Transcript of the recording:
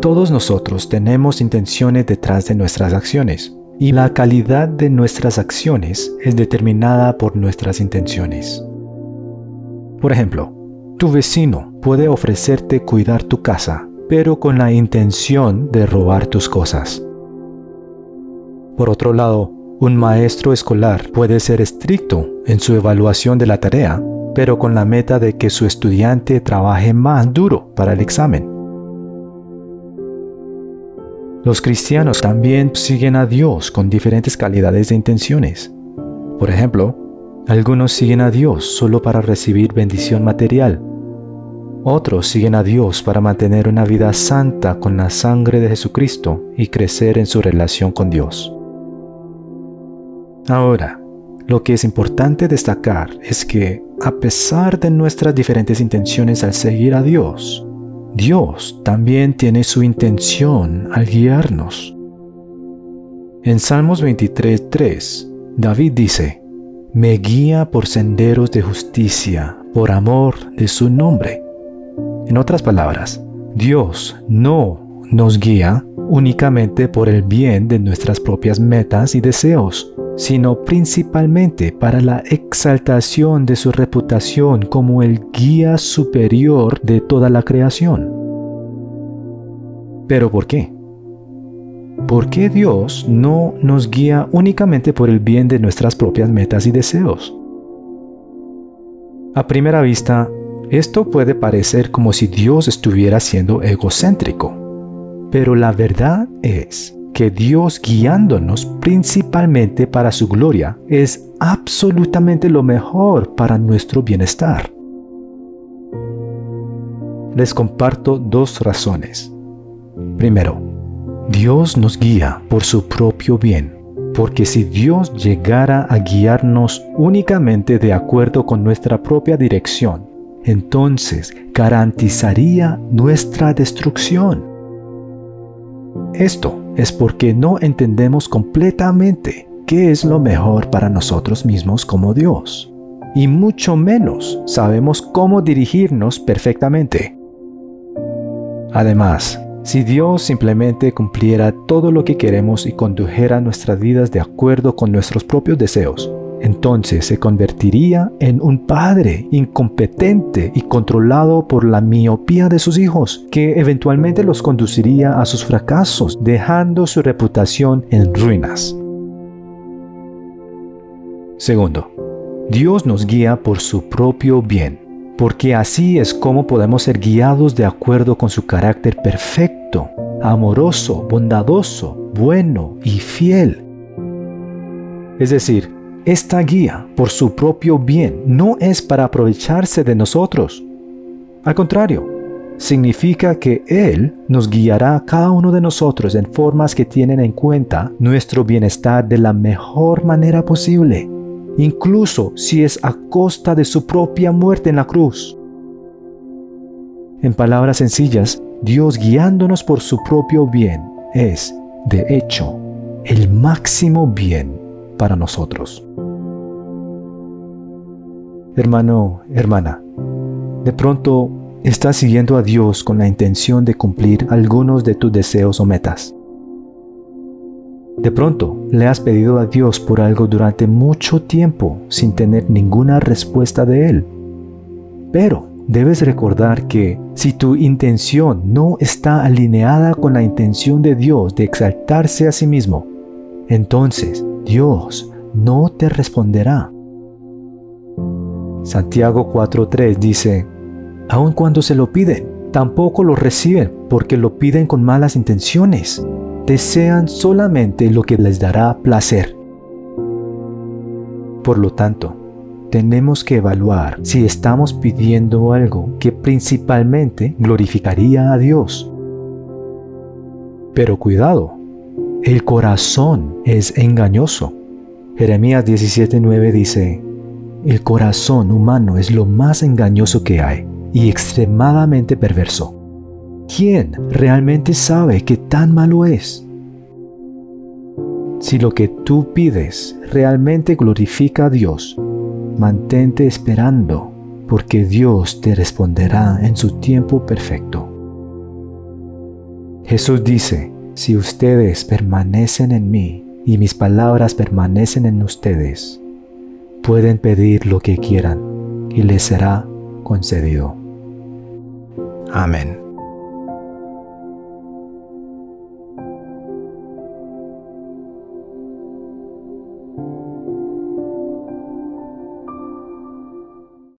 Todos nosotros tenemos intenciones detrás de nuestras acciones, y la calidad de nuestras acciones es determinada por nuestras intenciones. Por ejemplo, tu vecino puede ofrecerte cuidar tu casa, pero con la intención de robar tus cosas. Por otro lado, un maestro escolar puede ser estricto en su evaluación de la tarea, pero con la meta de que su estudiante trabaje más duro para el examen. Los cristianos también siguen a Dios con diferentes calidades de intenciones. Por ejemplo, algunos siguen a Dios solo para recibir bendición material. Otros siguen a Dios para mantener una vida santa con la sangre de Jesucristo y crecer en su relación con Dios. Ahora, lo que es importante destacar es que, a pesar de nuestras diferentes intenciones al seguir a Dios, Dios también tiene su intención al guiarnos. En Salmos 23.3, David dice, Me guía por senderos de justicia, por amor de su nombre. En otras palabras, Dios no nos guía únicamente por el bien de nuestras propias metas y deseos, sino principalmente para la exaltación de su reputación como el guía superior de toda la creación. ¿Pero por qué? ¿Por qué Dios no nos guía únicamente por el bien de nuestras propias metas y deseos? A primera vista, esto puede parecer como si Dios estuviera siendo egocéntrico, pero la verdad es que Dios guiándonos principalmente para su gloria es absolutamente lo mejor para nuestro bienestar. Les comparto dos razones. Primero, Dios nos guía por su propio bien, porque si Dios llegara a guiarnos únicamente de acuerdo con nuestra propia dirección, entonces garantizaría nuestra destrucción. Esto es porque no entendemos completamente qué es lo mejor para nosotros mismos como Dios, y mucho menos sabemos cómo dirigirnos perfectamente. Además, si Dios simplemente cumpliera todo lo que queremos y condujera nuestras vidas de acuerdo con nuestros propios deseos, entonces se convertiría en un padre incompetente y controlado por la miopía de sus hijos, que eventualmente los conduciría a sus fracasos, dejando su reputación en ruinas. Segundo, Dios nos guía por su propio bien, porque así es como podemos ser guiados de acuerdo con su carácter perfecto, amoroso, bondadoso, bueno y fiel. Es decir, esta guía, por su propio bien, no es para aprovecharse de nosotros. Al contrario, significa que Él nos guiará a cada uno de nosotros en formas que tienen en cuenta nuestro bienestar de la mejor manera posible, incluso si es a costa de su propia muerte en la cruz. En palabras sencillas, Dios guiándonos por su propio bien es, de hecho, el máximo bien para nosotros. Hermano, hermana, de pronto estás siguiendo a Dios con la intención de cumplir algunos de tus deseos o metas. De pronto le has pedido a Dios por algo durante mucho tiempo sin tener ninguna respuesta de Él. Pero debes recordar que si tu intención no está alineada con la intención de Dios de exaltarse a sí mismo, entonces Dios no te responderá. Santiago 4.3 dice, aun cuando se lo piden, tampoco lo reciben porque lo piden con malas intenciones. Desean solamente lo que les dará placer. Por lo tanto, tenemos que evaluar si estamos pidiendo algo que principalmente glorificaría a Dios. Pero cuidado, el corazón es engañoso. Jeremías 17:9 dice, El corazón humano es lo más engañoso que hay y extremadamente perverso. ¿Quién realmente sabe qué tan malo es? Si lo que tú pides realmente glorifica a Dios, mantente esperando, porque Dios te responderá en su tiempo perfecto. Jesús dice, si ustedes permanecen en mí y mis palabras permanecen en ustedes, pueden pedir lo que quieran y les será concedido. Amén.